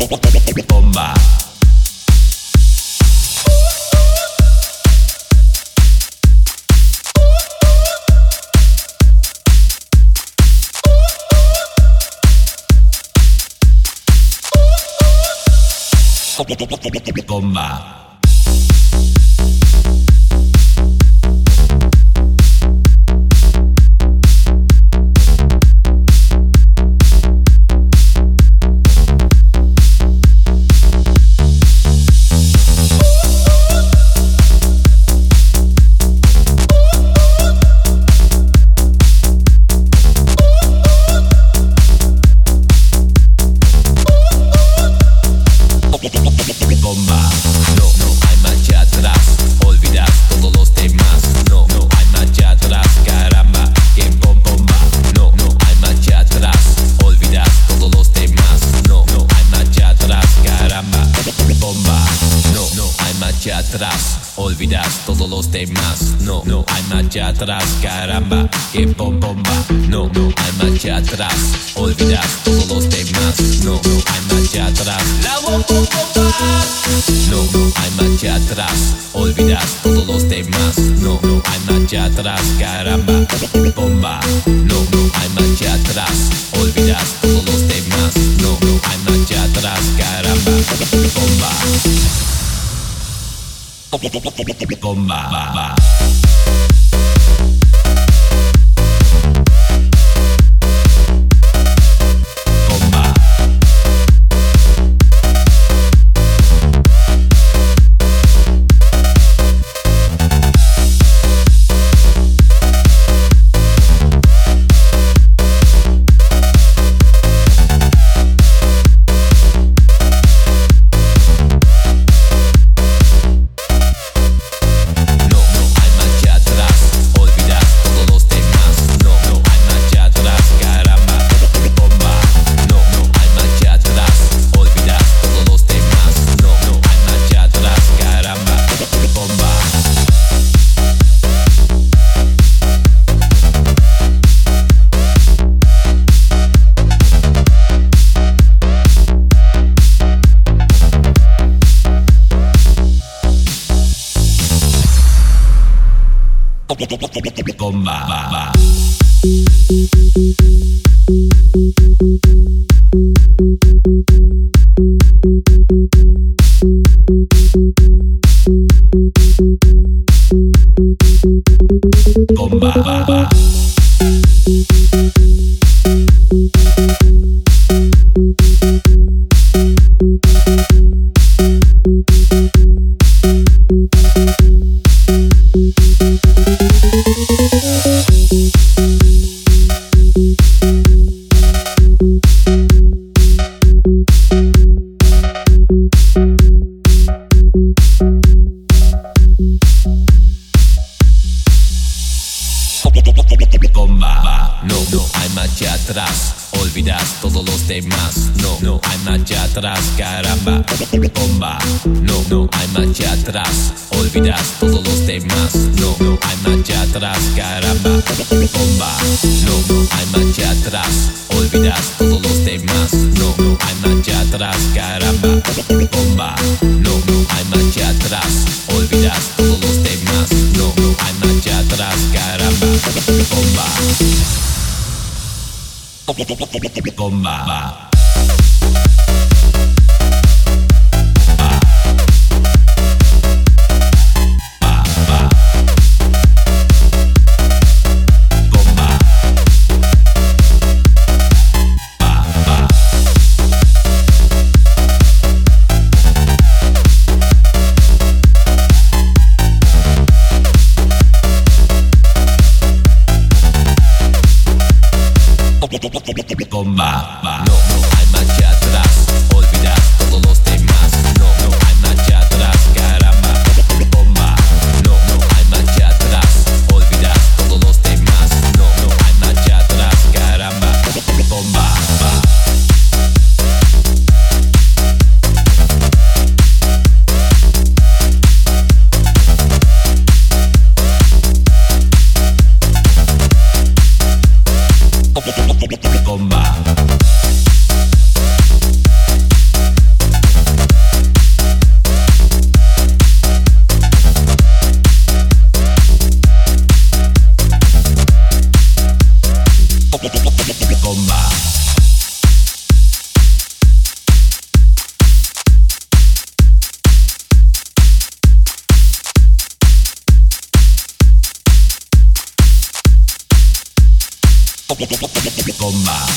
Bomba. Bomba. Atrás, olvidas todos los temas, no, no hay marcha atrás, caramba, que bom bomba, no, no hay marcha atrás, olvidas todos los temas, no, no hay marcha atrás, la bom bom bomba. No, no hay marcha atrás, olvidas todos los temas. No, no hay marcha atrás, caramba, bomba. No, no hay marcha atrás, olvidas todos los temas. No, no hay marcha atrás, caramba, bomba. Comba. Comba. Comba. Atrás. Olvidas todos los temas. No, no hay marcha atrás. Caramba. Bomba. No, no hay marcha atrás. Olvidas todos los temas. No, no hay marcha atrás. Caramba. Bomba. Bomba. Bomba. No, Bomba.